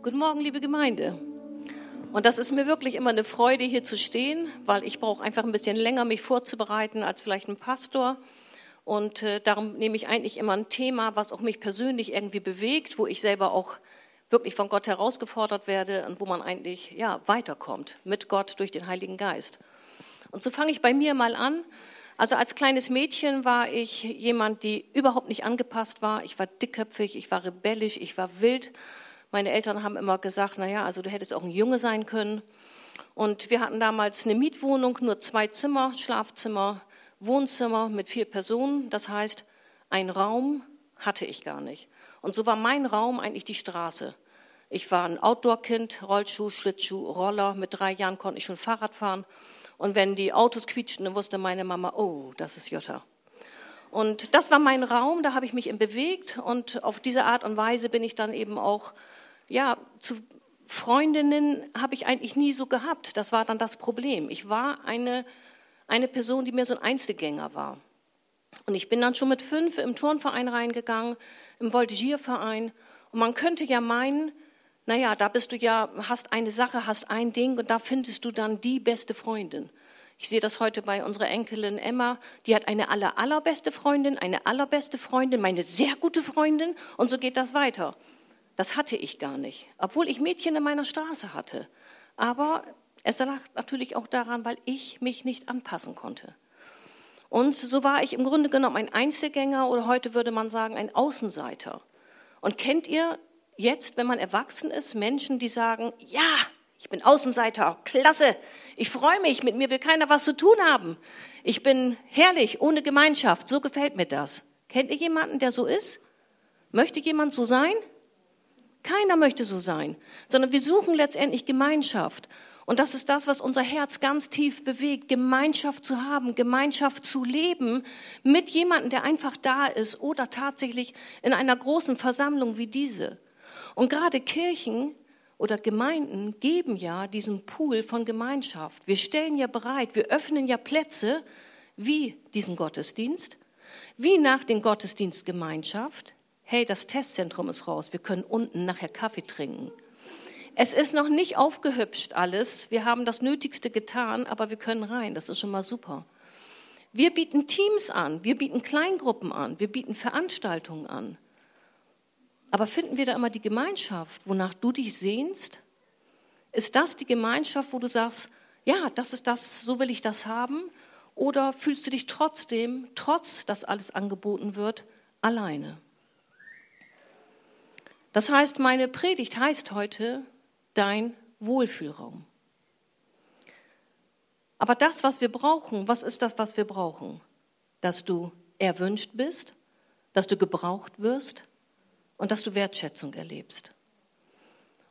Guten Morgen, liebe Gemeinde. Und das ist mir wirklich immer eine Freude, hier zu stehen, weil ich brauche einfach ein bisschen länger, mich vorzubereiten als vielleicht ein Pastor. Und äh, darum nehme ich eigentlich immer ein Thema, was auch mich persönlich irgendwie bewegt, wo ich selber auch wirklich von Gott herausgefordert werde und wo man eigentlich ja weiterkommt mit Gott durch den Heiligen Geist. Und so fange ich bei mir mal an. Also als kleines Mädchen war ich jemand, die überhaupt nicht angepasst war. Ich war dickköpfig, ich war rebellisch, ich war wild meine Eltern haben immer gesagt, na ja, also du hättest auch ein Junge sein können. Und wir hatten damals eine Mietwohnung, nur zwei Zimmer, Schlafzimmer, Wohnzimmer mit vier Personen. Das heißt, ein Raum hatte ich gar nicht. Und so war mein Raum eigentlich die Straße. Ich war ein Outdoor-Kind, Rollschuh, Schlittschuh, Roller. Mit drei Jahren konnte ich schon Fahrrad fahren. Und wenn die Autos quietschten, dann wusste meine Mama, oh, das ist Jutta. Und das war mein Raum, da habe ich mich bewegt. Und auf diese Art und Weise bin ich dann eben auch ja, zu Freundinnen habe ich eigentlich nie so gehabt. Das war dann das Problem. Ich war eine, eine Person, die mehr so ein Einzelgänger war. Und ich bin dann schon mit fünf im Turnverein reingegangen, im Voltigierverein. Und man könnte ja meinen, naja, da bist du ja, hast eine Sache, hast ein Ding und da findest du dann die beste Freundin. Ich sehe das heute bei unserer Enkelin Emma, die hat eine aller, allerbeste Freundin, eine allerbeste Freundin, meine sehr gute Freundin und so geht das weiter. Das hatte ich gar nicht, obwohl ich Mädchen in meiner Straße hatte. Aber es lag natürlich auch daran, weil ich mich nicht anpassen konnte. Und so war ich im Grunde genommen ein Einzelgänger oder heute würde man sagen ein Außenseiter. Und kennt ihr jetzt, wenn man erwachsen ist, Menschen, die sagen, ja, ich bin Außenseiter, klasse, ich freue mich, mit mir will keiner was zu tun haben. Ich bin herrlich, ohne Gemeinschaft, so gefällt mir das. Kennt ihr jemanden, der so ist? Möchte jemand so sein? Keiner möchte so sein, sondern wir suchen letztendlich Gemeinschaft. Und das ist das, was unser Herz ganz tief bewegt, Gemeinschaft zu haben, Gemeinschaft zu leben mit jemandem, der einfach da ist oder tatsächlich in einer großen Versammlung wie diese. Und gerade Kirchen oder Gemeinden geben ja diesen Pool von Gemeinschaft. Wir stellen ja bereit, wir öffnen ja Plätze wie diesen Gottesdienst, wie nach dem Gottesdienst Gemeinschaft, hey, das Testzentrum ist raus, wir können unten nachher Kaffee trinken. Es ist noch nicht aufgehübscht alles, wir haben das Nötigste getan, aber wir können rein, das ist schon mal super. Wir bieten Teams an, wir bieten Kleingruppen an, wir bieten Veranstaltungen an. Aber finden wir da immer die Gemeinschaft, wonach du dich sehnst? Ist das die Gemeinschaft, wo du sagst, ja, das ist das, so will ich das haben? Oder fühlst du dich trotzdem, trotz dass alles angeboten wird, alleine? Das heißt, meine Predigt heißt heute dein Wohlfühlraum. Aber das, was wir brauchen, was ist das, was wir brauchen? Dass du erwünscht bist, dass du gebraucht wirst und dass du Wertschätzung erlebst.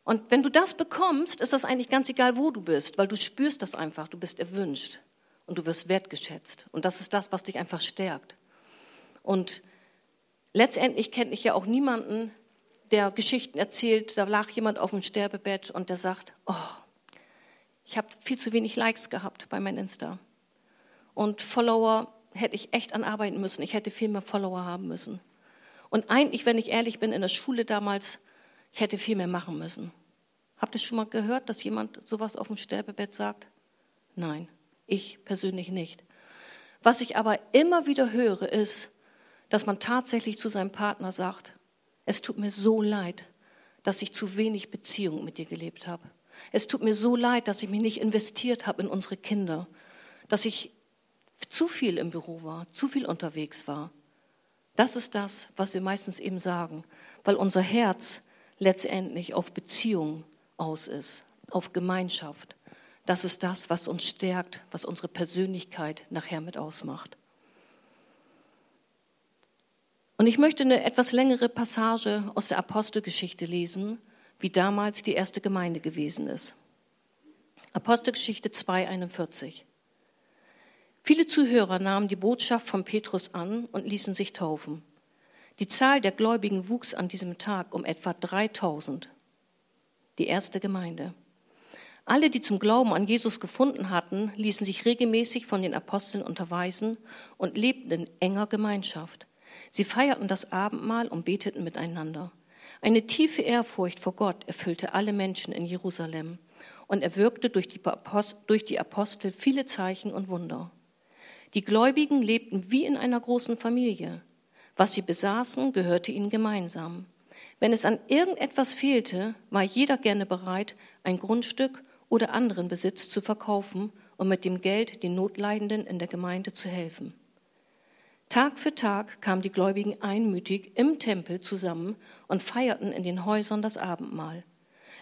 Und wenn du das bekommst, ist das eigentlich ganz egal, wo du bist, weil du spürst das einfach, du bist erwünscht und du wirst wertgeschätzt. Und das ist das, was dich einfach stärkt. Und letztendlich kenne ich ja auch niemanden, der Geschichten erzählt, da lag jemand auf dem Sterbebett und der sagt, oh, ich habe viel zu wenig Likes gehabt bei meinem Insta. Und Follower hätte ich echt anarbeiten müssen. Ich hätte viel mehr Follower haben müssen. Und eigentlich, wenn ich ehrlich bin, in der Schule damals, ich hätte viel mehr machen müssen. Habt ihr schon mal gehört, dass jemand sowas auf dem Sterbebett sagt? Nein, ich persönlich nicht. Was ich aber immer wieder höre, ist, dass man tatsächlich zu seinem Partner sagt, es tut mir so leid, dass ich zu wenig Beziehung mit dir gelebt habe. Es tut mir so leid, dass ich mich nicht investiert habe in unsere Kinder, dass ich zu viel im Büro war, zu viel unterwegs war. Das ist das, was wir meistens eben sagen, weil unser Herz letztendlich auf Beziehung aus ist, auf Gemeinschaft. Das ist das, was uns stärkt, was unsere Persönlichkeit nachher mit ausmacht. Und ich möchte eine etwas längere Passage aus der Apostelgeschichte lesen, wie damals die erste Gemeinde gewesen ist. Apostelgeschichte 2,41. Viele Zuhörer nahmen die Botschaft von Petrus an und ließen sich taufen. Die Zahl der Gläubigen wuchs an diesem Tag um etwa 3000. Die erste Gemeinde. Alle, die zum Glauben an Jesus gefunden hatten, ließen sich regelmäßig von den Aposteln unterweisen und lebten in enger Gemeinschaft. Sie feierten das Abendmahl und beteten miteinander. Eine tiefe Ehrfurcht vor Gott erfüllte alle Menschen in Jerusalem und er wirkte durch die, Apostel viele Zeichen und Wunder. Die Gläubigen lebten wie in einer großen Familie. Was sie besaßen, gehörte ihnen gemeinsam. Wenn es an irgendetwas fehlte, war jeder gerne bereit, ein Grundstück oder anderen Besitz zu verkaufen und mit dem Geld den Notleidenden in der Gemeinde zu helfen. Tag für Tag kamen die Gläubigen einmütig im Tempel zusammen und feierten in den Häusern das Abendmahl.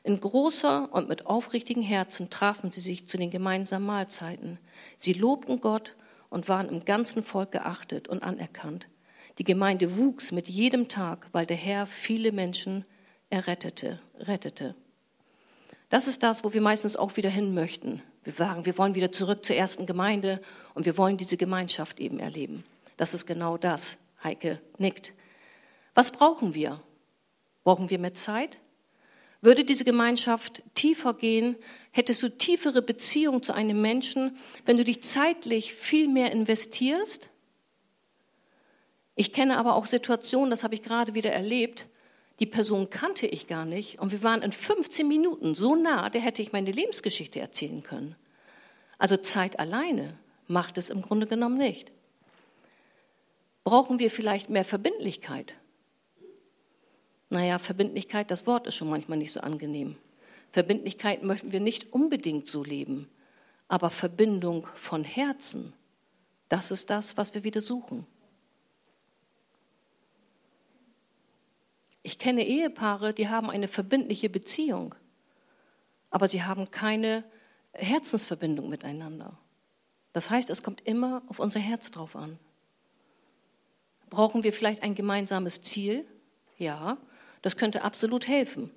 In großer und mit aufrichtigen Herzen trafen sie sich zu den gemeinsamen Mahlzeiten. Sie lobten Gott und waren im ganzen Volk geachtet und anerkannt. Die Gemeinde wuchs mit jedem Tag, weil der Herr viele Menschen errettete, rettete. Das ist das, wo wir meistens auch wieder hin möchten. Wir sagen, wir wollen wieder zurück zur ersten Gemeinde und wir wollen diese Gemeinschaft eben erleben. Das ist genau das. Heike nickt. Was brauchen wir? Brauchen wir mehr Zeit? Würde diese Gemeinschaft tiefer gehen, hättest du tiefere Beziehung zu einem Menschen, wenn du dich zeitlich viel mehr investierst? Ich kenne aber auch Situationen, das habe ich gerade wieder erlebt, die Person kannte ich gar nicht und wir waren in 15 Minuten so nah, der hätte ich meine Lebensgeschichte erzählen können. Also Zeit alleine macht es im Grunde genommen nicht. Brauchen wir vielleicht mehr Verbindlichkeit? Naja, Verbindlichkeit, das Wort ist schon manchmal nicht so angenehm. Verbindlichkeit möchten wir nicht unbedingt so leben, aber Verbindung von Herzen, das ist das, was wir wieder suchen. Ich kenne Ehepaare, die haben eine verbindliche Beziehung, aber sie haben keine Herzensverbindung miteinander. Das heißt, es kommt immer auf unser Herz drauf an. Brauchen wir vielleicht ein gemeinsames Ziel? Ja, das könnte absolut helfen.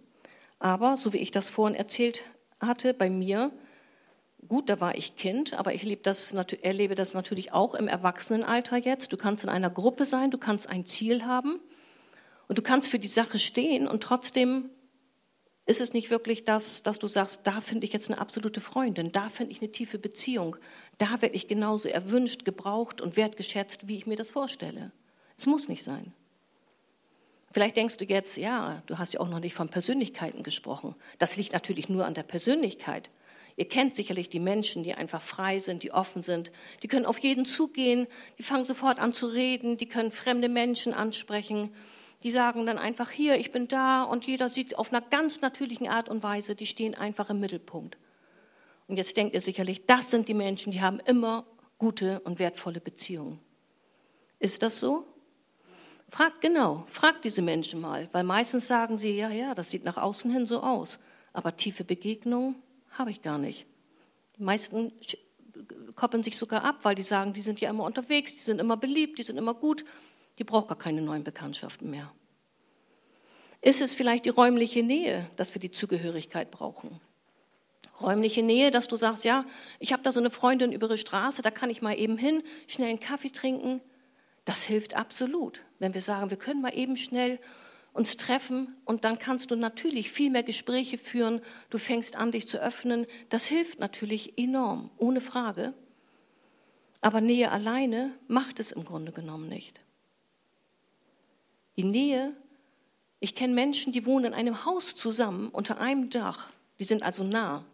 Aber, so wie ich das vorhin erzählt hatte, bei mir, gut, da war ich Kind, aber ich das, erlebe das natürlich auch im Erwachsenenalter jetzt. Du kannst in einer Gruppe sein, du kannst ein Ziel haben und du kannst für die Sache stehen und trotzdem ist es nicht wirklich das, dass du sagst, da finde ich jetzt eine absolute Freundin, da finde ich eine tiefe Beziehung, da werde ich genauso erwünscht, gebraucht und wertgeschätzt, wie ich mir das vorstelle. Es muss nicht sein. Vielleicht denkst du jetzt, ja, du hast ja auch noch nicht von Persönlichkeiten gesprochen. Das liegt natürlich nur an der Persönlichkeit. Ihr kennt sicherlich die Menschen, die einfach frei sind, die offen sind. Die können auf jeden zugehen, die fangen sofort an zu reden, die können fremde Menschen ansprechen. Die sagen dann einfach hier, ich bin da und jeder sieht auf einer ganz natürlichen Art und Weise, die stehen einfach im Mittelpunkt. Und jetzt denkt ihr sicherlich, das sind die Menschen, die haben immer gute und wertvolle Beziehungen. Ist das so? Fragt genau, fragt diese Menschen mal, weil meistens sagen sie, ja, ja, das sieht nach außen hin so aus, aber tiefe Begegnungen habe ich gar nicht. Die meisten koppeln sich sogar ab, weil die sagen, die sind ja immer unterwegs, die sind immer beliebt, die sind immer gut, die braucht gar keine neuen Bekanntschaften mehr. Ist es vielleicht die räumliche Nähe, dass wir die Zugehörigkeit brauchen? Räumliche Nähe, dass du sagst, ja, ich habe da so eine Freundin über die Straße, da kann ich mal eben hin, schnell einen Kaffee trinken. Das hilft absolut, wenn wir sagen, wir können mal eben schnell uns treffen und dann kannst du natürlich viel mehr Gespräche führen, du fängst an, dich zu öffnen. Das hilft natürlich enorm, ohne Frage. Aber Nähe alleine macht es im Grunde genommen nicht. Die Nähe, ich kenne Menschen, die wohnen in einem Haus zusammen unter einem Dach, die sind also nah,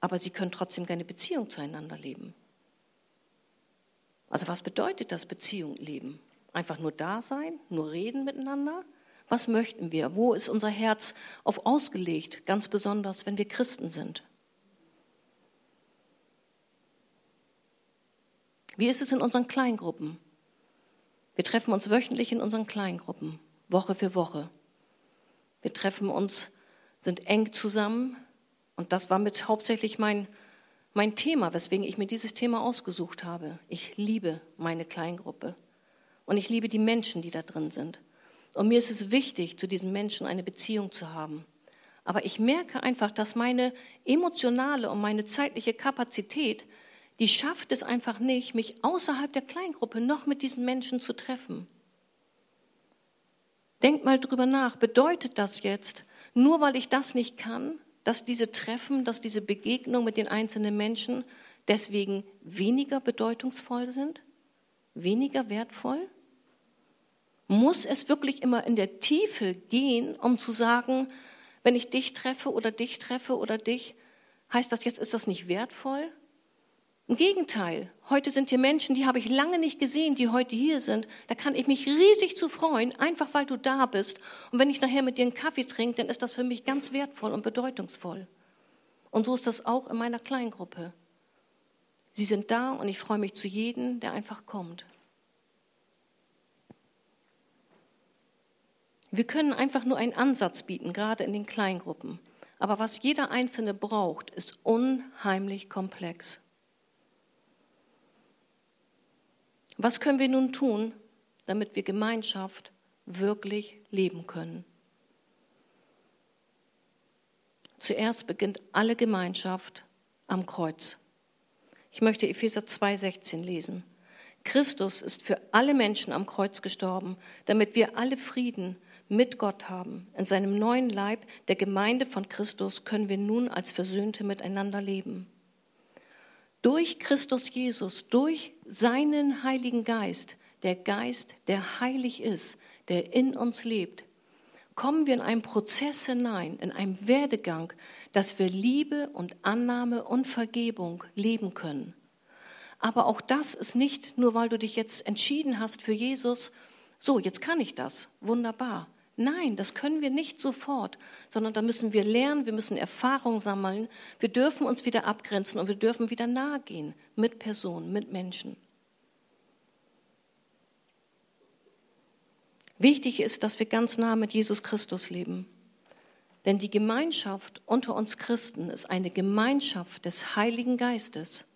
aber sie können trotzdem keine Beziehung zueinander leben. Also was bedeutet das Beziehung leben? Einfach nur da sein, nur reden miteinander? Was möchten wir? Wo ist unser Herz auf ausgelegt, ganz besonders, wenn wir Christen sind? Wie ist es in unseren Kleingruppen? Wir treffen uns wöchentlich in unseren Kleingruppen, Woche für Woche. Wir treffen uns, sind eng zusammen und das war mit hauptsächlich mein mein Thema, weswegen ich mir dieses Thema ausgesucht habe. Ich liebe meine Kleingruppe und ich liebe die Menschen, die da drin sind. Und mir ist es wichtig, zu diesen Menschen eine Beziehung zu haben. Aber ich merke einfach, dass meine emotionale und meine zeitliche Kapazität, die schafft es einfach nicht, mich außerhalb der Kleingruppe noch mit diesen Menschen zu treffen. Denk mal drüber nach, bedeutet das jetzt, nur weil ich das nicht kann, dass diese Treffen, dass diese Begegnung mit den einzelnen Menschen deswegen weniger bedeutungsvoll sind, weniger wertvoll? Muss es wirklich immer in der Tiefe gehen, um zu sagen, wenn ich dich treffe oder dich treffe oder dich, heißt das jetzt, ist das nicht wertvoll? Im Gegenteil, heute sind hier Menschen, die habe ich lange nicht gesehen, die heute hier sind. Da kann ich mich riesig zu freuen, einfach weil du da bist. Und wenn ich nachher mit dir einen Kaffee trinke, dann ist das für mich ganz wertvoll und bedeutungsvoll. Und so ist das auch in meiner Kleingruppe. Sie sind da und ich freue mich zu jedem, der einfach kommt. Wir können einfach nur einen Ansatz bieten, gerade in den Kleingruppen. Aber was jeder Einzelne braucht, ist unheimlich komplex. Was können wir nun tun, damit wir Gemeinschaft wirklich leben können? Zuerst beginnt alle Gemeinschaft am Kreuz. Ich möchte Epheser 2,16 lesen. Christus ist für alle Menschen am Kreuz gestorben, damit wir alle Frieden mit Gott haben. In seinem neuen Leib, der Gemeinde von Christus, können wir nun als Versöhnte miteinander leben. Durch Christus Jesus, durch seinen Heiligen Geist, der Geist, der heilig ist, der in uns lebt, kommen wir in einen Prozess hinein, in einen Werdegang, dass wir Liebe und Annahme und Vergebung leben können. Aber auch das ist nicht nur, weil du dich jetzt entschieden hast für Jesus, so, jetzt kann ich das, wunderbar. Nein, das können wir nicht sofort, sondern da müssen wir lernen, wir müssen Erfahrung sammeln, wir dürfen uns wieder abgrenzen und wir dürfen wieder nahe gehen mit Personen, mit Menschen. Wichtig ist, dass wir ganz nah mit Jesus Christus leben. Denn die Gemeinschaft unter uns Christen ist eine Gemeinschaft des Heiligen Geistes.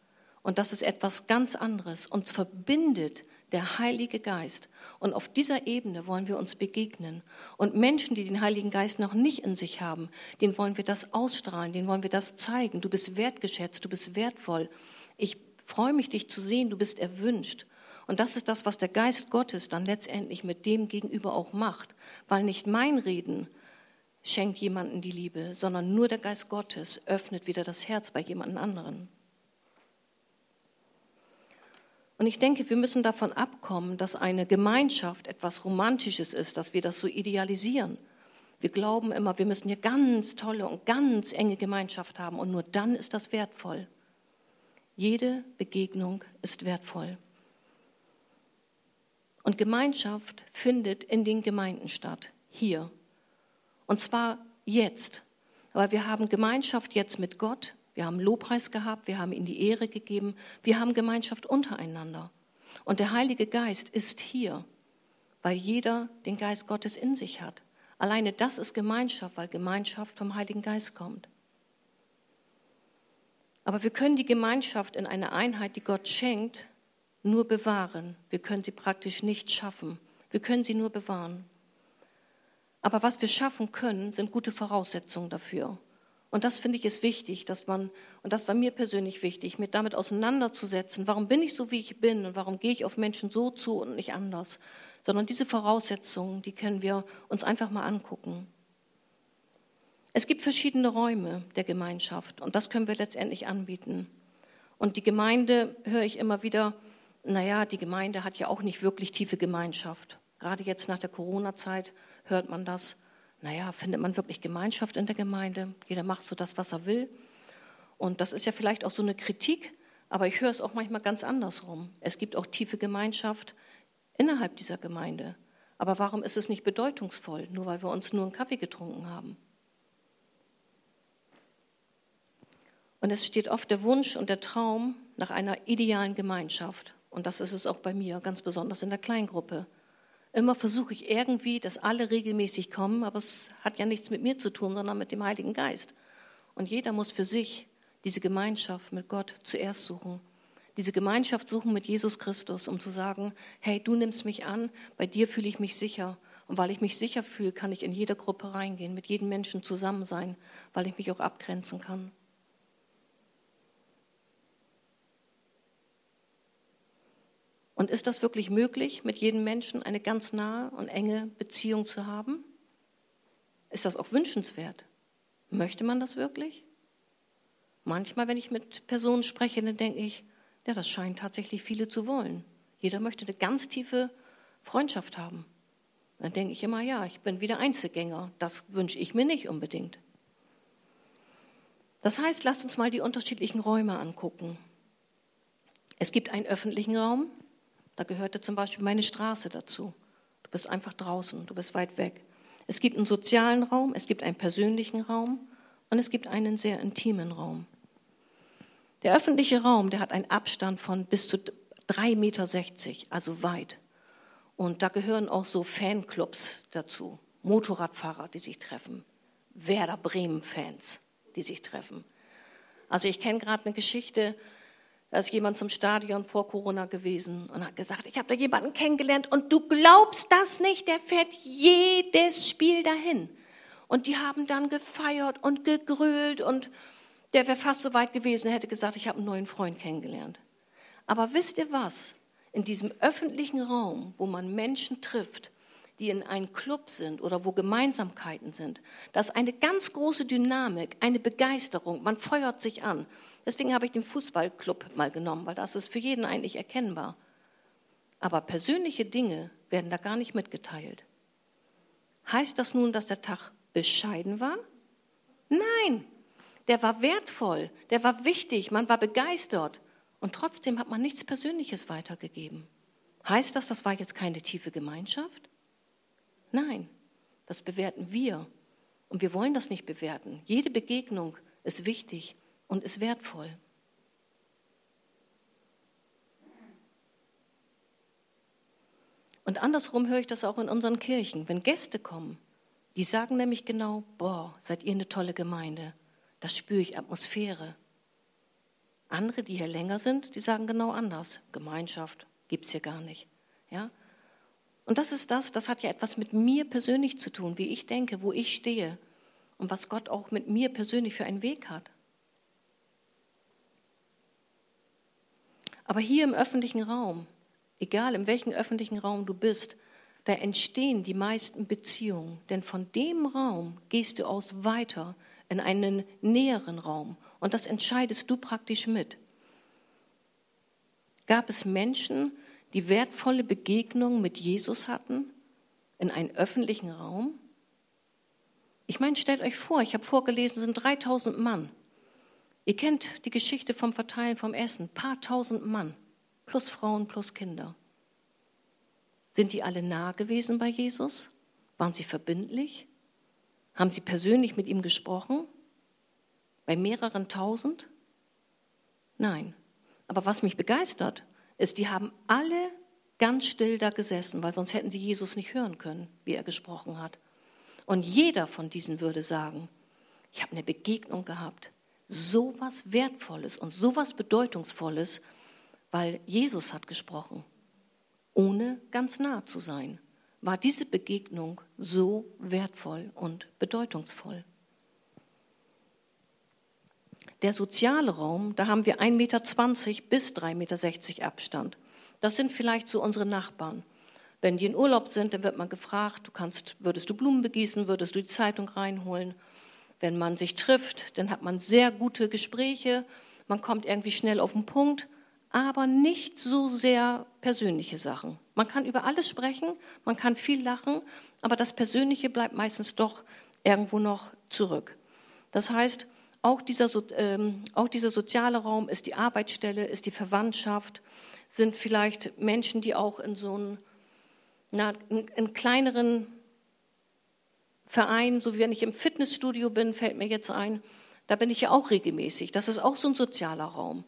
Und das ist etwas ganz anderes. Uns verbindet der Heilige Geist. Und auf dieser Ebene wollen wir uns begegnen. Und Menschen, die den Heiligen Geist noch nicht in sich haben, denen wollen wir das ausstrahlen, denen wollen wir das zeigen. Du bist wertgeschätzt, du bist wertvoll. Ich freue mich, dich zu sehen, du bist erwünscht. Und das ist das, was der Geist Gottes dann letztendlich mit dem gegenüber auch macht. Weil nicht mein Reden schenkt jemanden die Liebe, sondern nur der Geist Gottes öffnet wieder das Herz bei jemand anderen. Und ich denke, wir müssen davon abkommen, dass eine Gemeinschaft etwas Romantisches ist, dass wir das so idealisieren. Wir glauben immer, wir müssen hier ganz tolle und ganz enge Gemeinschaft haben und nur dann ist das wertvoll. Jede Begegnung ist wertvoll. Und Gemeinschaft findet in den Gemeinden statt, hier. Und zwar jetzt. Weil wir haben Gemeinschaft jetzt mit Gott, wir haben Lobpreis gehabt, wir haben ihm die Ehre gegeben, wir haben Gemeinschaft untereinander. Und der Heilige Geist ist hier, weil jeder den Geist Gottes in sich hat. Alleine das ist Gemeinschaft, weil Gemeinschaft vom Heiligen Geist kommt. Aber wir können die Gemeinschaft in einer Einheit, die Gott schenkt, nur bewahren. Wir können sie praktisch nicht schaffen. Wir können sie nur bewahren. Aber was wir schaffen können, sind gute Voraussetzungen dafür. Und das finde ich ist wichtig, dass man, und das war mir persönlich wichtig, mit damit auseinanderzusetzen, warum bin ich so, wie ich bin und warum gehe ich auf Menschen so zu und nicht anders. Sondern diese Voraussetzungen, die können wir uns einfach mal angucken. Es gibt verschiedene Räume der Gemeinschaft und das können wir letztendlich anbieten. Und die Gemeinde, höre ich immer wieder, naja, die Gemeinde hat ja auch nicht wirklich tiefe Gemeinschaft. Gerade jetzt nach der Corona-Zeit hört man das. Naja, findet man wirklich Gemeinschaft in der Gemeinde? Jeder macht so das, was er will. Und das ist ja vielleicht auch so eine Kritik, aber ich höre es auch manchmal ganz andersrum. Es gibt auch tiefe Gemeinschaft innerhalb dieser Gemeinde. Aber warum ist es nicht bedeutungsvoll, nur weil wir uns nur einen Kaffee getrunken haben? Und es steht oft der Wunsch und der Traum nach einer idealen Gemeinschaft. Und das ist es auch bei mir, ganz besonders in der Kleingruppe. Immer versuche ich irgendwie, dass alle regelmäßig kommen, aber es hat ja nichts mit mir zu tun, sondern mit dem Heiligen Geist. Und jeder muss für sich diese Gemeinschaft mit Gott zuerst suchen. Diese Gemeinschaft suchen mit Jesus Christus, um zu sagen, hey, du nimmst mich an, bei dir fühle ich mich sicher. Und weil ich mich sicher fühle, kann ich in jede Gruppe reingehen, mit jedem Menschen zusammen sein, weil ich mich auch abgrenzen kann. Und ist das wirklich möglich, mit jedem Menschen eine ganz nahe und enge Beziehung zu haben? Ist das auch wünschenswert? Möchte man das wirklich? Manchmal, wenn ich mit Personen spreche, dann denke ich, ja, das scheint tatsächlich viele zu wollen. Jeder möchte eine ganz tiefe Freundschaft haben. Dann denke ich immer, ja, ich bin wieder Einzelgänger. Das wünsche ich mir nicht unbedingt. Das heißt, lasst uns mal die unterschiedlichen Räume angucken. Es gibt einen öffentlichen Raum, da gehörte zum Beispiel meine Straße dazu. Du bist einfach draußen, du bist weit weg. Es gibt einen sozialen Raum, es gibt einen persönlichen Raum und es gibt einen sehr intimen Raum. Der öffentliche Raum, der hat einen Abstand von bis zu 3,60 Meter, also weit. Und da gehören auch so Fanclubs dazu, Motorradfahrer, die sich treffen, Werder Bremen-Fans, die sich treffen. Also ich kenne gerade eine Geschichte, da ist jemand zum Stadion vor Corona gewesen und hat gesagt, ich habe da jemanden kennengelernt und du glaubst das nicht, der fährt jedes Spiel dahin. Und die haben dann gefeiert und gegrölt und der wäre fast so weit gewesen, hätte gesagt, ich habe einen neuen Freund kennengelernt. Aber wisst ihr was? In diesem öffentlichen Raum, wo man Menschen trifft, die in einem Club sind oder wo Gemeinsamkeiten sind, da ist eine ganz große Dynamik, eine Begeisterung, man feuert sich an. Deswegen habe ich den Fußballclub mal genommen, weil das ist für jeden eigentlich erkennbar. Aber persönliche Dinge werden da gar nicht mitgeteilt. Heißt das nun, dass der Tag bescheiden war? Nein, der war wertvoll, der war wichtig, man war begeistert und trotzdem hat man nichts Persönliches weitergegeben. Heißt das, das war jetzt keine tiefe Gemeinschaft? Nein, das bewerten wir und wir wollen das nicht bewerten. Jede Begegnung ist wichtig und ist wertvoll. Und andersrum höre ich das auch in unseren Kirchen. Wenn Gäste kommen, die sagen nämlich genau, boah, seid ihr eine tolle Gemeinde. Das spüre ich Atmosphäre. Andere, die hier länger sind, die sagen genau anders. Gemeinschaft gibt es hier gar nicht. Ja? Und das ist das, das hat ja etwas mit mir persönlich zu tun, wie ich denke, wo ich stehe und was Gott auch mit mir persönlich für einen Weg hat. Aber hier im öffentlichen Raum, egal in welchem öffentlichen Raum du bist, da entstehen die meisten Beziehungen. Denn von dem Raum gehst du aus weiter in einen näheren Raum. Und das entscheidest du praktisch mit. Gab es Menschen, die wertvolle Begegnungen mit Jesus hatten in einem öffentlichen Raum? Ich meine, stellt euch vor, ich habe vorgelesen, es sind 3000 Mann. Ihr kennt die Geschichte vom Verteilen vom Essen. Paar tausend Mann, plus Frauen, plus Kinder. Sind die alle nah gewesen bei Jesus? Waren sie verbindlich? Haben sie persönlich mit ihm gesprochen? Bei mehreren tausend? Nein. Aber was mich begeistert, ist, die haben alle ganz still da gesessen, weil sonst hätten sie Jesus nicht hören können, wie er gesprochen hat. Und jeder von diesen würde sagen, ich habe eine Begegnung gehabt, so was Wertvolles und so was Bedeutungsvolles, weil Jesus hat gesprochen, ohne ganz nah zu sein, war diese Begegnung so wertvoll und bedeutungsvoll. Der soziale Raum, da haben wir 1,20 Meter bis 3,60 Meter Abstand. Das sind vielleicht so unsere Nachbarn. Wenn die in Urlaub sind, dann wird man gefragt, du kannst, würdest du Blumen begießen, würdest du die Zeitung reinholen. Wenn man sich trifft, dann hat man sehr gute Gespräche, man kommt irgendwie schnell auf den Punkt, aber nicht so sehr persönliche Sachen. Man kann über alles sprechen, man kann viel lachen, aber das Persönliche bleibt meistens doch irgendwo noch zurück. Das heißt, auch dieser, ähm, auch dieser soziale Raum ist die Arbeitsstelle, ist die Verwandtschaft, sind vielleicht Menschen, die auch in so einem na, in, in kleineren Vereinen, so wie wenn ich im Fitnessstudio bin, fällt mir jetzt ein, da bin ich ja auch regelmäßig. Das ist auch so ein sozialer Raum.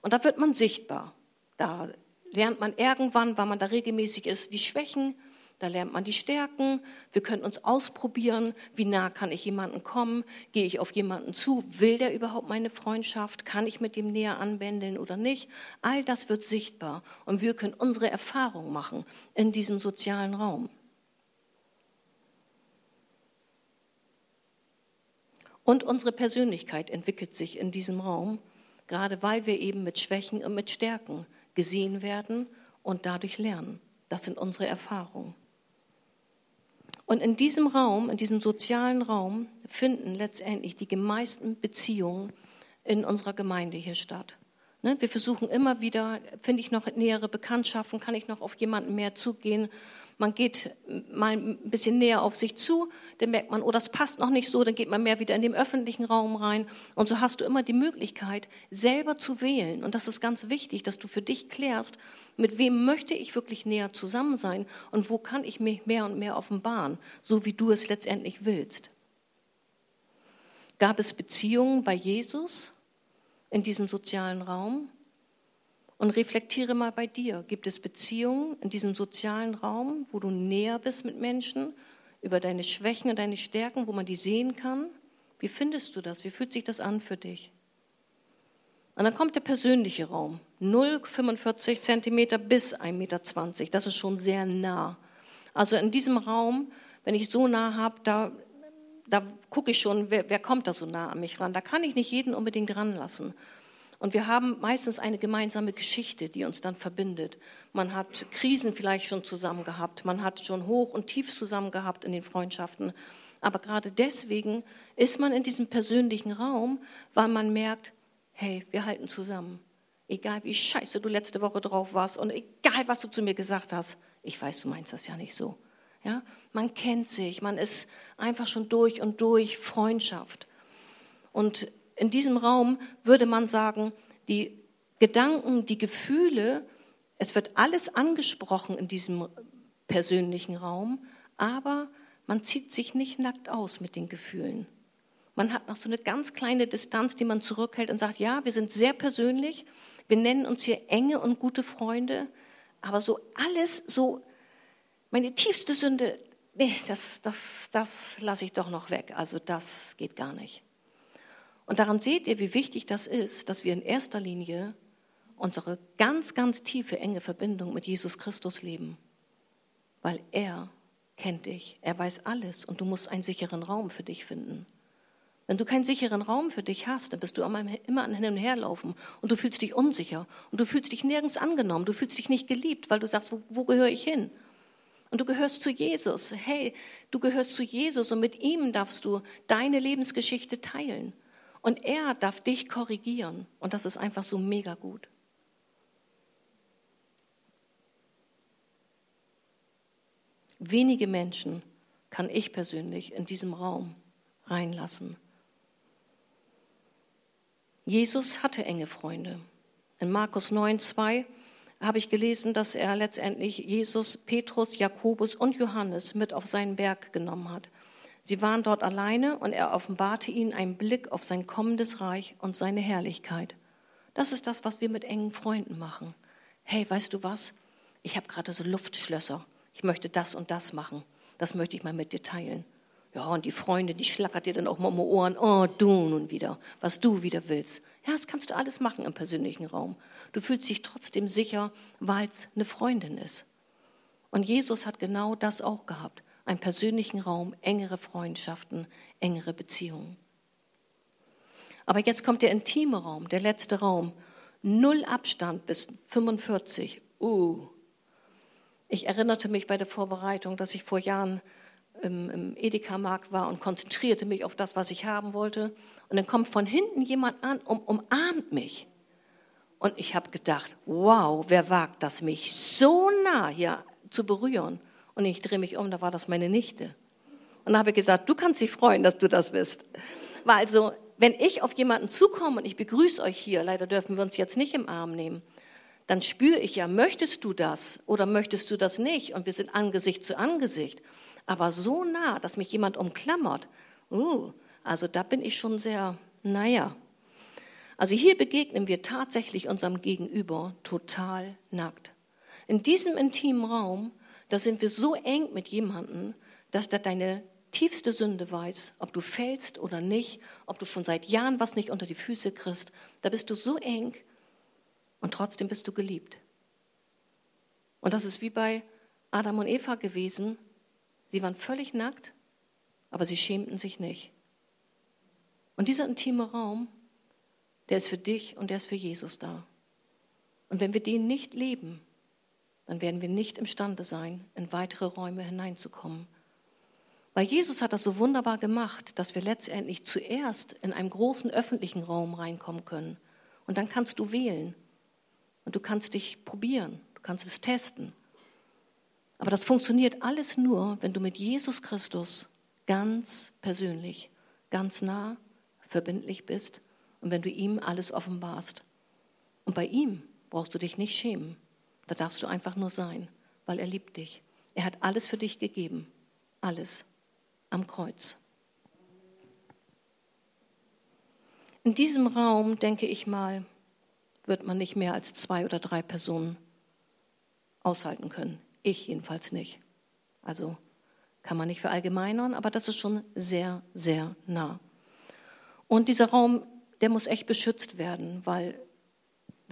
Und da wird man sichtbar. Da lernt man irgendwann, weil man da regelmäßig ist, die Schwächen, da lernt man die Stärken. Wir können uns ausprobieren. Wie nah kann ich jemanden kommen? Gehe ich auf jemanden zu? Will der überhaupt meine Freundschaft? Kann ich mit dem näher anbändeln oder nicht? All das wird sichtbar und wir können unsere Erfahrung machen in diesem sozialen Raum. Und unsere Persönlichkeit entwickelt sich in diesem Raum, gerade weil wir eben mit Schwächen und mit Stärken gesehen werden und dadurch lernen. Das sind unsere Erfahrungen. Und in diesem Raum, in diesem sozialen Raum, finden letztendlich die meisten Beziehungen in unserer Gemeinde hier statt. Ne, wir versuchen immer wieder, finde ich noch nähere Bekanntschaften, kann ich noch auf jemanden mehr zugehen. Man geht mal ein bisschen näher auf sich zu, dann merkt man, oh, das passt noch nicht so, dann geht man mehr wieder in den öffentlichen Raum rein. Und so hast du immer die Möglichkeit, selber zu wählen. Und das ist ganz wichtig, dass du für dich klärst, mit wem möchte ich wirklich näher zusammen sein und wo kann ich mich mehr und mehr offenbaren, so wie du es letztendlich willst. Gab es Beziehungen bei Jesus in diesem sozialen Raum? Und reflektiere mal bei dir. Gibt es Beziehungen in diesem sozialen Raum, wo du näher bist mit Menschen, über deine Schwächen und deine Stärken, wo man die sehen kann? Wie findest du das? Wie fühlt sich das an für dich? Und dann kommt der persönliche Raum. 0,45 Zentimeter bis 1,20 Meter. Das ist schon sehr nah. Also in diesem Raum, wenn ich so nah habe, da, da gucke ich schon, wer, wer kommt da so nah an mich ran. Da kann ich nicht jeden unbedingt ranlassen. Und wir haben meistens eine gemeinsame Geschichte, die uns dann verbindet. Man hat Krisen vielleicht schon zusammen gehabt, man hat schon hoch und tief zusammen gehabt in den Freundschaften. Aber gerade deswegen ist man in diesem persönlichen Raum, weil man merkt, hey, wir halten zusammen. Egal wie scheiße du letzte Woche drauf warst und egal was du zu mir gesagt hast, ich weiß, du meinst das ja nicht so. Ja, man kennt sich, man ist einfach schon durch und durch Freundschaft. Und in diesem Raum würde man sagen, die Gedanken, die Gefühle, es wird alles angesprochen in diesem persönlichen Raum, aber man zieht sich nicht nackt aus mit den Gefühlen. Man hat noch so eine ganz kleine Distanz, die man zurückhält und sagt, ja, wir sind sehr persönlich, wir nennen uns hier enge und gute Freunde, aber so alles, so meine tiefste Sünde, nee, das, das, das lasse ich doch noch weg. Also das geht gar nicht. Und daran seht ihr, wie wichtig das ist, dass wir in erster Linie unsere ganz, ganz tiefe, enge Verbindung mit Jesus Christus leben. Weil er kennt dich, er weiß alles und du musst einen sicheren Raum für dich finden. Wenn du keinen sicheren Raum für dich hast, dann bist du immer an hin und her laufen und du fühlst dich unsicher und du fühlst dich nirgends angenommen, du fühlst dich nicht geliebt, weil du sagst, wo, wo gehöre ich hin? Und du gehörst zu Jesus. Hey, du gehörst zu Jesus und mit ihm darfst du deine Lebensgeschichte teilen. Und er darf dich korrigieren. Und das ist einfach so mega gut. Wenige Menschen kann ich persönlich in diesem Raum reinlassen. Jesus hatte enge Freunde. In Markus 9, 2 habe ich gelesen, dass er letztendlich Jesus, Petrus, Jakobus und Johannes mit auf seinen Berg genommen hat. Sie waren dort alleine und er offenbarte ihnen einen Blick auf sein kommendes Reich und seine Herrlichkeit. Das ist das, was wir mit engen Freunden machen. Hey, weißt du was? Ich habe gerade so Luftschlösser. Ich möchte das und das machen. Das möchte ich mal mit dir teilen. Ja, und die Freunde, die schlackert dir dann auch mal um die Ohren. Oh, du nun wieder, was du wieder willst. Ja, das kannst du alles machen im persönlichen Raum. Du fühlst dich trotzdem sicher, weil es eine Freundin ist. Und Jesus hat genau das auch gehabt einen persönlichen Raum, engere Freundschaften, engere Beziehungen. Aber jetzt kommt der intime Raum, der letzte Raum. Null Abstand bis 45. Uh. Ich erinnerte mich bei der Vorbereitung, dass ich vor Jahren im, im Edeka-Markt war und konzentrierte mich auf das, was ich haben wollte. Und dann kommt von hinten jemand an und umarmt mich. Und ich habe gedacht, wow, wer wagt das, mich so nah hier zu berühren? Und ich drehe mich um, da war das meine Nichte. Und da habe ich gesagt, du kannst dich freuen, dass du das bist. Weil also, wenn ich auf jemanden zukomme und ich begrüße euch hier, leider dürfen wir uns jetzt nicht im Arm nehmen, dann spüre ich ja, möchtest du das oder möchtest du das nicht? Und wir sind Angesicht zu Angesicht. Aber so nah, dass mich jemand umklammert, uh, also da bin ich schon sehr, naja. Also hier begegnen wir tatsächlich unserem Gegenüber total nackt. In diesem intimen Raum da sind wir so eng mit jemandem, dass der deine tiefste Sünde weiß, ob du fällst oder nicht, ob du schon seit Jahren was nicht unter die Füße kriegst. Da bist du so eng und trotzdem bist du geliebt. Und das ist wie bei Adam und Eva gewesen. Sie waren völlig nackt, aber sie schämten sich nicht. Und dieser intime Raum, der ist für dich und der ist für Jesus da. Und wenn wir den nicht leben, dann werden wir nicht imstande sein, in weitere Räume hineinzukommen. Weil Jesus hat das so wunderbar gemacht, dass wir letztendlich zuerst in einem großen öffentlichen Raum reinkommen können. Und dann kannst du wählen. Und du kannst dich probieren. Du kannst es testen. Aber das funktioniert alles nur, wenn du mit Jesus Christus ganz persönlich, ganz nah, verbindlich bist und wenn du ihm alles offenbarst. Und bei ihm brauchst du dich nicht schämen. Da darfst du einfach nur sein, weil er liebt dich. Er hat alles für dich gegeben. Alles am Kreuz. In diesem Raum, denke ich mal, wird man nicht mehr als zwei oder drei Personen aushalten können. Ich jedenfalls nicht. Also kann man nicht verallgemeinern, aber das ist schon sehr, sehr nah. Und dieser Raum, der muss echt beschützt werden, weil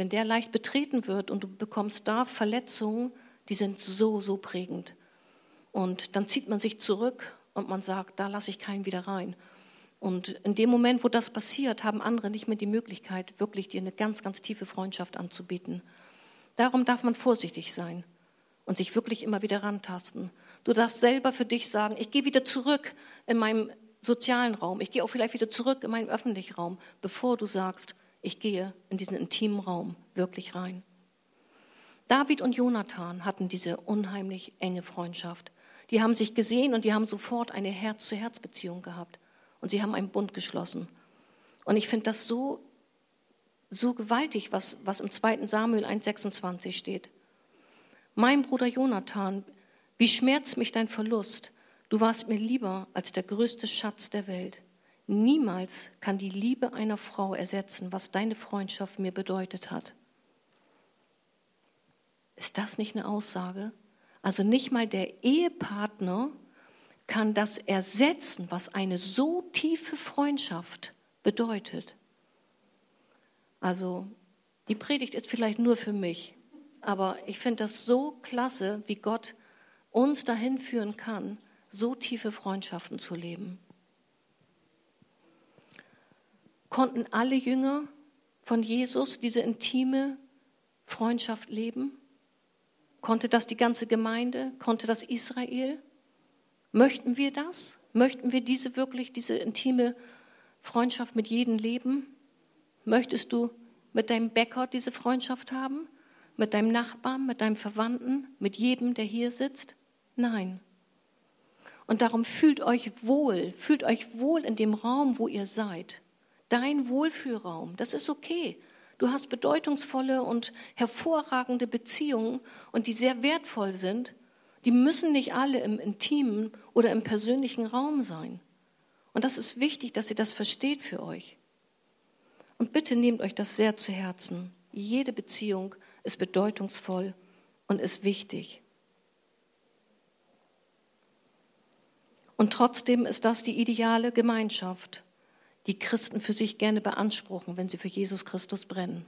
wenn der leicht betreten wird und du bekommst da Verletzungen, die sind so, so prägend. Und dann zieht man sich zurück und man sagt, da lasse ich keinen wieder rein. Und in dem Moment, wo das passiert, haben andere nicht mehr die Möglichkeit, wirklich dir eine ganz, ganz tiefe Freundschaft anzubieten. Darum darf man vorsichtig sein und sich wirklich immer wieder rantasten. Du darfst selber für dich sagen, ich gehe wieder zurück in meinem sozialen Raum, ich gehe auch vielleicht wieder zurück in meinen öffentlichen Raum, bevor du sagst, ich gehe in diesen intimen Raum wirklich rein. David und Jonathan hatten diese unheimlich enge Freundschaft. Die haben sich gesehen und die haben sofort eine Herz-zu-Herz-Beziehung gehabt und sie haben einen Bund geschlossen. Und ich finde das so, so gewaltig, was, was im 2. Samuel 1,26 steht. Mein Bruder Jonathan, wie schmerzt mich dein Verlust? Du warst mir lieber als der größte Schatz der Welt. Niemals kann die Liebe einer Frau ersetzen, was deine Freundschaft mir bedeutet hat. Ist das nicht eine Aussage? Also nicht mal der Ehepartner kann das ersetzen, was eine so tiefe Freundschaft bedeutet. Also die Predigt ist vielleicht nur für mich, aber ich finde das so klasse, wie Gott uns dahin führen kann, so tiefe Freundschaften zu leben. Konnten alle Jünger von Jesus diese intime Freundschaft leben? Konnte das die ganze Gemeinde? Konnte das Israel? Möchten wir das? Möchten wir diese wirklich, diese intime Freundschaft mit jedem leben? Möchtest du mit deinem Bäcker diese Freundschaft haben? Mit deinem Nachbarn, mit deinem Verwandten, mit jedem, der hier sitzt? Nein. Und darum fühlt euch wohl, fühlt euch wohl in dem Raum, wo ihr seid. Dein Wohlfühlraum, das ist okay. Du hast bedeutungsvolle und hervorragende Beziehungen und die sehr wertvoll sind. Die müssen nicht alle im intimen oder im persönlichen Raum sein. Und das ist wichtig, dass ihr das versteht für euch. Und bitte nehmt euch das sehr zu Herzen. Jede Beziehung ist bedeutungsvoll und ist wichtig. Und trotzdem ist das die ideale Gemeinschaft, die Christen für sich gerne beanspruchen, wenn sie für Jesus Christus brennen.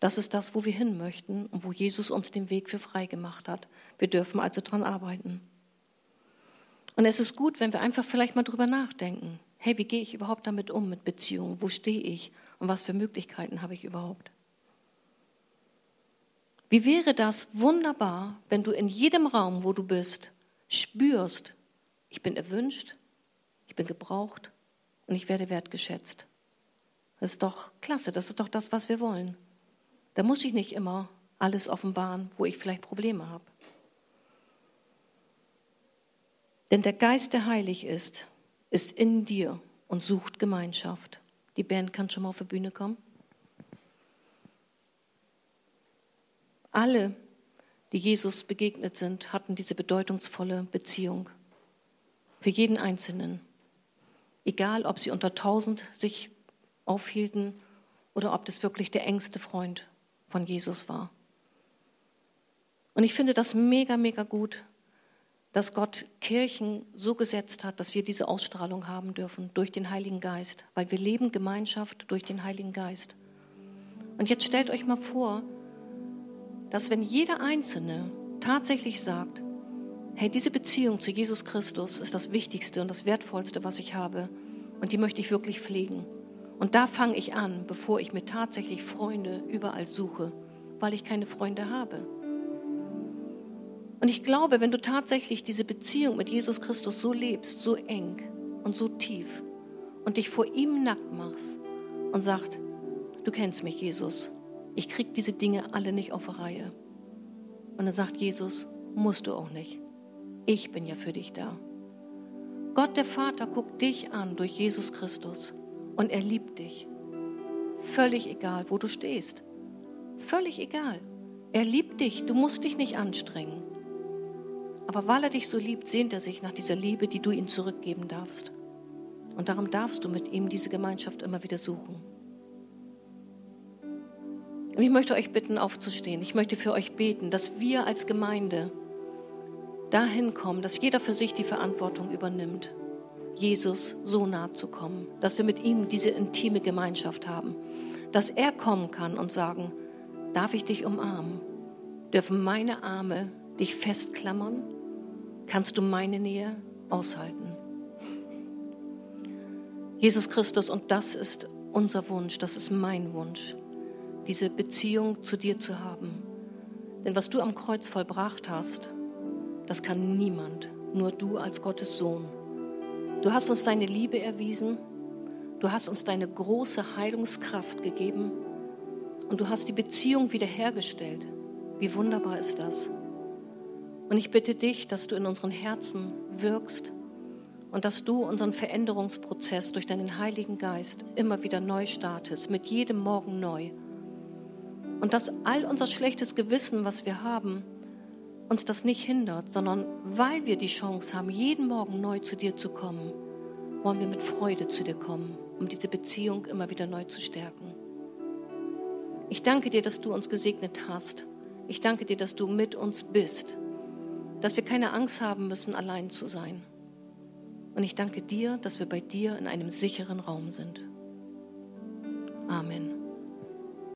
Das ist das, wo wir hin möchten und wo Jesus uns den Weg für frei gemacht hat. Wir dürfen also dran arbeiten. Und es ist gut, wenn wir einfach vielleicht mal drüber nachdenken. Hey, wie gehe ich überhaupt damit um mit Beziehungen? Wo stehe ich? Und was für Möglichkeiten habe ich überhaupt? Wie wäre das wunderbar, wenn du in jedem Raum, wo du bist, spürst, ich bin erwünscht, ich bin gebraucht und ich werde wertgeschätzt. Das ist doch klasse, das ist doch das, was wir wollen. Da muss ich nicht immer alles offenbaren, wo ich vielleicht Probleme habe. Denn der Geist, der heilig ist, ist in dir und sucht Gemeinschaft. Die Band kann schon mal auf die Bühne kommen. Alle, die Jesus begegnet sind, hatten diese bedeutungsvolle Beziehung. Für jeden Einzelnen. Egal, ob sie unter tausend sich aufhielten oder ob das wirklich der engste Freund von Jesus war. Und ich finde das mega, mega gut, dass Gott Kirchen so gesetzt hat, dass wir diese Ausstrahlung haben dürfen durch den Heiligen Geist, weil wir leben Gemeinschaft durch den Heiligen Geist. Und jetzt stellt euch mal vor, dass wenn jeder Einzelne tatsächlich sagt, hey, diese Beziehung zu Jesus Christus ist das Wichtigste und das Wertvollste, was ich habe, und die möchte ich wirklich pflegen. Und da fange ich an, bevor ich mir tatsächlich Freunde überall suche, weil ich keine Freunde habe. Und ich glaube, wenn du tatsächlich diese Beziehung mit Jesus Christus so lebst, so eng und so tief und dich vor ihm nackt machst und sagst, du kennst mich, Jesus, ich krieg diese Dinge alle nicht auf Reihe. Und dann sagt Jesus, musst du auch nicht. Ich bin ja für dich da. Gott der Vater guckt dich an durch Jesus Christus und er liebt dich. Völlig egal, wo du stehst. Völlig egal. Er liebt dich, du musst dich nicht anstrengen. Aber weil er dich so liebt, sehnt er sich nach dieser Liebe, die du ihm zurückgeben darfst. Und darum darfst du mit ihm diese Gemeinschaft immer wieder suchen. Und ich möchte euch bitten, aufzustehen. Ich möchte für euch beten, dass wir als Gemeinde dahin kommen, dass jeder für sich die Verantwortung übernimmt, Jesus so nah zu kommen, dass wir mit ihm diese intime Gemeinschaft haben, dass er kommen kann und sagen, darf ich dich umarmen? Dürfen meine Arme dich festklammern? Kannst du meine Nähe aushalten? Jesus Christus, und das ist unser Wunsch, das ist mein Wunsch, diese Beziehung zu dir zu haben. Denn was du am Kreuz vollbracht hast, das kann niemand, nur du als Gottes Sohn. Du hast uns deine Liebe erwiesen, du hast uns deine große Heilungskraft gegeben und du hast die Beziehung wiederhergestellt. Wie wunderbar ist das? Und ich bitte dich, dass du in unseren Herzen wirkst und dass du unseren Veränderungsprozess durch deinen Heiligen Geist immer wieder neu startest, mit jedem Morgen neu. Und dass all unser schlechtes Gewissen, was wir haben, uns das nicht hindert, sondern weil wir die Chance haben, jeden Morgen neu zu dir zu kommen, wollen wir mit Freude zu dir kommen, um diese Beziehung immer wieder neu zu stärken. Ich danke dir, dass du uns gesegnet hast. Ich danke dir, dass du mit uns bist, dass wir keine Angst haben müssen, allein zu sein. Und ich danke dir, dass wir bei dir in einem sicheren Raum sind. Amen.